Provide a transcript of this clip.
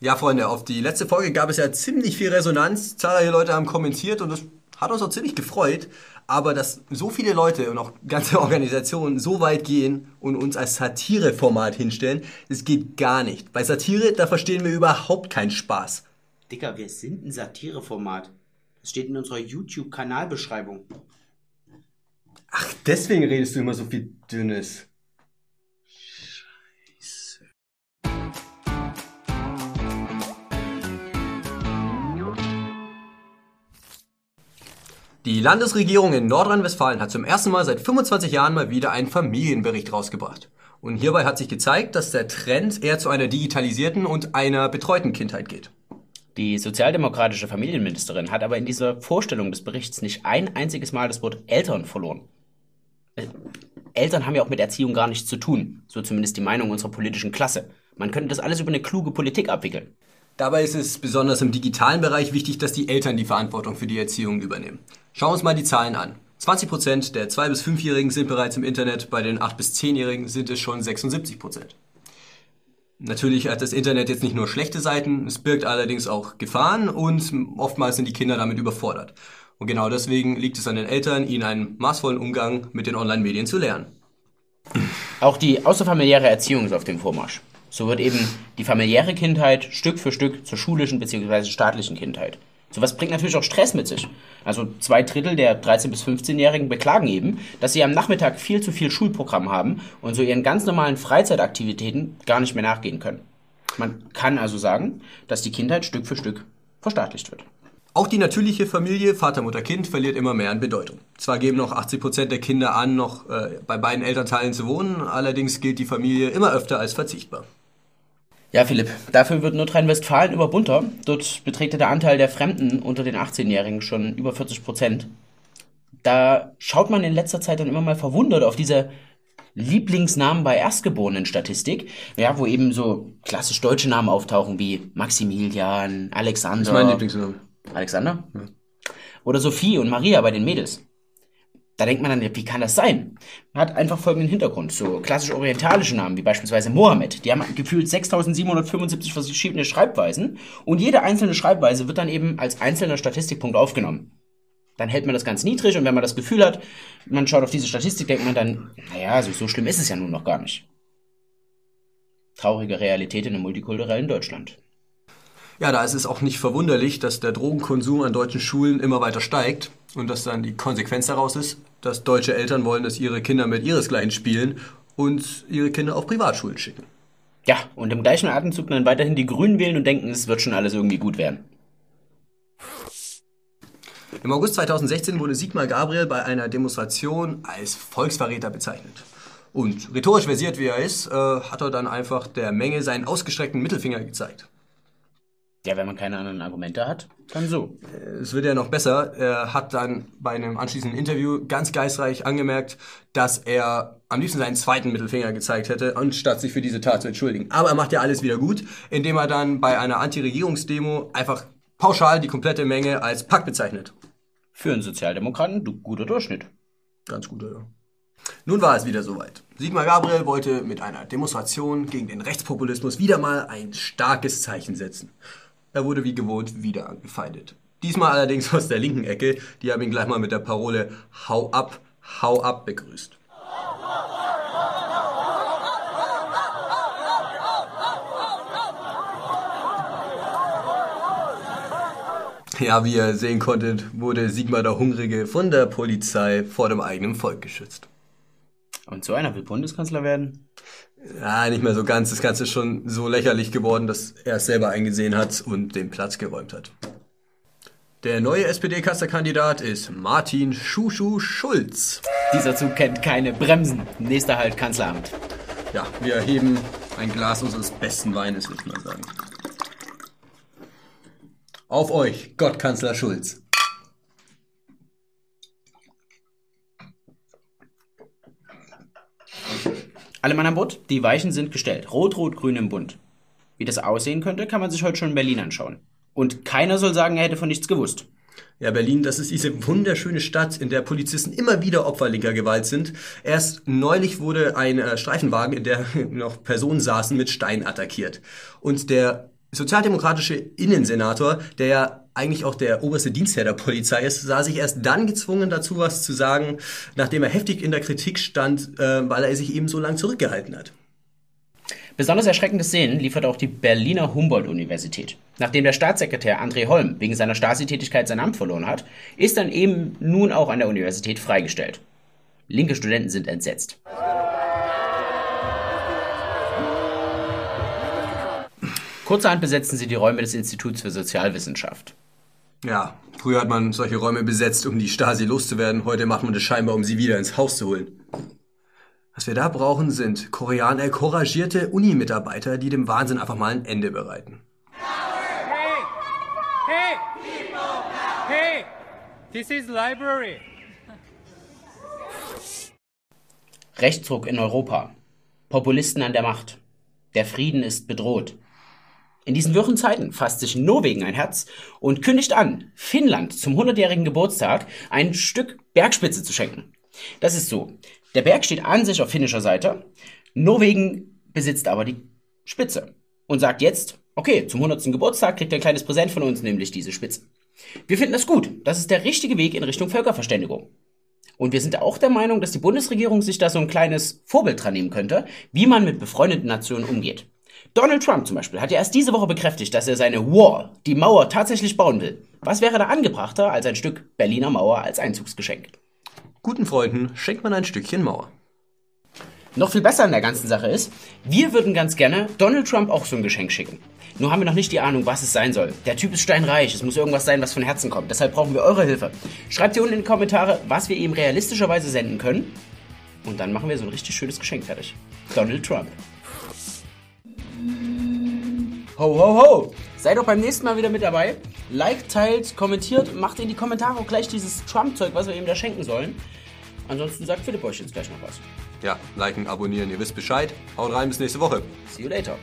Ja, Freunde, auf die letzte Folge gab es ja ziemlich viel Resonanz. Zahlreiche Leute haben kommentiert und das hat uns auch ziemlich gefreut. Aber dass so viele Leute und auch ganze Organisationen so weit gehen und uns als Satireformat hinstellen, das geht gar nicht. Bei Satire, da verstehen wir überhaupt keinen Spaß. Dicker, wir sind ein Satireformat. Das steht in unserer YouTube-Kanalbeschreibung. Ach, deswegen redest du immer so viel Dünnes. Die Landesregierung in Nordrhein-Westfalen hat zum ersten Mal seit 25 Jahren mal wieder einen Familienbericht rausgebracht. Und hierbei hat sich gezeigt, dass der Trend eher zu einer digitalisierten und einer betreuten Kindheit geht. Die sozialdemokratische Familienministerin hat aber in dieser Vorstellung des Berichts nicht ein einziges Mal das Wort Eltern verloren. Äh, Eltern haben ja auch mit Erziehung gar nichts zu tun, so zumindest die Meinung unserer politischen Klasse. Man könnte das alles über eine kluge Politik abwickeln. Dabei ist es besonders im digitalen Bereich wichtig, dass die Eltern die Verantwortung für die Erziehung übernehmen. Schauen wir uns mal die Zahlen an. 20% der 2- bis 5-Jährigen sind bereits im Internet, bei den 8- bis 10-Jährigen sind es schon 76%. Natürlich hat das Internet jetzt nicht nur schlechte Seiten, es birgt allerdings auch Gefahren und oftmals sind die Kinder damit überfordert. Und genau deswegen liegt es an den Eltern, ihnen einen maßvollen Umgang mit den Online-Medien zu lernen. Auch die außerfamiliäre Erziehung ist auf dem Vormarsch. So wird eben die familiäre Kindheit Stück für Stück zur schulischen bzw. staatlichen Kindheit. Sowas bringt natürlich auch Stress mit sich. Also zwei Drittel der 13- bis 15-Jährigen beklagen eben, dass sie am Nachmittag viel zu viel Schulprogramm haben und so ihren ganz normalen Freizeitaktivitäten gar nicht mehr nachgehen können. Man kann also sagen, dass die Kindheit Stück für Stück verstaatlicht wird. Auch die natürliche Familie Vater, Mutter, Kind verliert immer mehr an Bedeutung. Zwar geben noch 80 Prozent der Kinder an, noch äh, bei beiden Elternteilen zu wohnen, allerdings gilt die Familie immer öfter als verzichtbar. Ja, Philipp, dafür wird Nordrhein-Westfalen immer bunter. Dort beträgt der Anteil der Fremden unter den 18-Jährigen schon über 40 Prozent. Da schaut man in letzter Zeit dann immer mal verwundert auf diese Lieblingsnamen bei Erstgeborenen-Statistik, ja, wo eben so klassisch deutsche Namen auftauchen wie Maximilian, Alexander. Das ist mein Lieblingsname. Alexander? Ja. Oder Sophie und Maria bei den Mädels. Da denkt man dann, wie kann das sein? Hat einfach folgenden Hintergrund. So klassisch orientalische Namen, wie beispielsweise Mohammed, die haben gefühlt 6775 verschiedene Schreibweisen und jede einzelne Schreibweise wird dann eben als einzelner Statistikpunkt aufgenommen. Dann hält man das ganz niedrig und wenn man das Gefühl hat, man schaut auf diese Statistik, denkt man dann, naja, so, so schlimm ist es ja nun noch gar nicht. Traurige Realität in einem multikulturellen Deutschland. Ja, da ist es auch nicht verwunderlich, dass der Drogenkonsum an deutschen Schulen immer weiter steigt und dass dann die Konsequenz daraus ist, dass deutsche Eltern wollen, dass ihre Kinder mit ihresgleichen spielen und ihre Kinder auf Privatschulen schicken. Ja, und im gleichen Atemzug dann weiterhin die Grünen wählen und denken, es wird schon alles irgendwie gut werden. Im August 2016 wurde Sigmar Gabriel bei einer Demonstration als Volksverräter bezeichnet. Und rhetorisch versiert wie er ist, äh, hat er dann einfach der Menge seinen ausgestreckten Mittelfinger gezeigt. Ja, wenn man keine anderen Argumente hat, dann so. Es wird ja noch besser. Er hat dann bei einem anschließenden Interview ganz geistreich angemerkt, dass er am liebsten seinen zweiten Mittelfinger gezeigt hätte, anstatt sich für diese Tat zu entschuldigen. Aber er macht ja alles wieder gut, indem er dann bei einer Anti-Regierungsdemo einfach pauschal die komplette Menge als Pack bezeichnet. Für einen Sozialdemokraten du, guter Durchschnitt. Ganz guter, ja. Nun war es wieder soweit. Sigmar Gabriel wollte mit einer Demonstration gegen den Rechtspopulismus wieder mal ein starkes Zeichen setzen. Er wurde wie gewohnt wieder angefeindet. Diesmal allerdings aus der linken Ecke. Die haben ihn gleich mal mit der Parole Hau ab, hau ab begrüßt. Ja, wie ihr sehen konntet, wurde Sigmar der Hungrige von der Polizei vor dem eigenen Volk geschützt. Und so einer will Bundeskanzler werden? Ja, nicht mehr so ganz. Das Ganze ist schon so lächerlich geworden, dass er es selber eingesehen hat und den Platz geräumt hat. Der neue SPD-Kanzlerkandidat ist Martin Schuschu Schulz. Dieser Zug kennt keine Bremsen. Nächster Halt Kanzleramt. Ja, wir erheben ein Glas unseres besten Weines, würde ich mal sagen. Auf euch, Gottkanzler Schulz. Alle Mann an Bord, die Weichen sind gestellt. Rot, Rot, Grün im Bund. Wie das aussehen könnte, kann man sich heute schon in Berlin anschauen. Und keiner soll sagen, er hätte von nichts gewusst. Ja, Berlin, das ist diese wunderschöne Stadt, in der Polizisten immer wieder Opfer linker Gewalt sind. Erst neulich wurde ein äh, Streifenwagen, in der noch Personen saßen, mit Stein attackiert. Und der sozialdemokratische Innensenator, der ja eigentlich auch der oberste Dienstherr der Polizei ist, sah sich erst dann gezwungen dazu, was zu sagen, nachdem er heftig in der Kritik stand, äh, weil er sich eben so lange zurückgehalten hat. Besonders erschreckende Szenen liefert auch die Berliner Humboldt-Universität. Nachdem der Staatssekretär André Holm wegen seiner Stasi-Tätigkeit sein Amt verloren hat, ist dann eben nun auch an der Universität freigestellt. Linke Studenten sind entsetzt. Kurzerhand besetzen sie die Räume des Instituts für Sozialwissenschaft. Ja, früher hat man solche Räume besetzt, um die Stasi loszuwerden. Heute macht man das scheinbar, um sie wieder ins Haus zu holen. Was wir da brauchen, sind Koreaner, couragierte Uni-Mitarbeiter, die dem Wahnsinn einfach mal ein Ende bereiten. Hey! Hey! Hey! This is library. Rechtsruck in Europa. Populisten an der Macht. Der Frieden ist bedroht. In diesen wirren Zeiten fasst sich Norwegen ein Herz und kündigt an, Finnland zum 100-jährigen Geburtstag ein Stück Bergspitze zu schenken. Das ist so. Der Berg steht an sich auf finnischer Seite. Norwegen besitzt aber die Spitze und sagt jetzt, okay, zum 100. Geburtstag kriegt ihr ein kleines Präsent von uns, nämlich diese Spitze. Wir finden das gut. Das ist der richtige Weg in Richtung Völkerverständigung. Und wir sind auch der Meinung, dass die Bundesregierung sich da so ein kleines Vorbild dran nehmen könnte, wie man mit befreundeten Nationen umgeht. Donald Trump zum Beispiel hat ja erst diese Woche bekräftigt, dass er seine Wall, die Mauer, tatsächlich bauen will. Was wäre da angebrachter als ein Stück Berliner Mauer als Einzugsgeschenk? Guten Freunden schenkt man ein Stückchen Mauer. Noch viel besser an der ganzen Sache ist, wir würden ganz gerne Donald Trump auch so ein Geschenk schicken. Nur haben wir noch nicht die Ahnung, was es sein soll. Der Typ ist steinreich, es muss irgendwas sein, was von Herzen kommt. Deshalb brauchen wir eure Hilfe. Schreibt hier unten in die Kommentare, was wir ihm realistischerweise senden können. Und dann machen wir so ein richtig schönes Geschenk fertig. Donald Trump. Ho, ho, ho! Seid doch beim nächsten Mal wieder mit dabei. Like, teilt, kommentiert, macht in die Kommentare auch gleich dieses Trump-Zeug, was wir ihm da schenken sollen. Ansonsten sagt Philipp euch jetzt gleich noch was. Ja, liken, abonnieren, ihr wisst Bescheid. Haut rein, bis nächste Woche. See you later.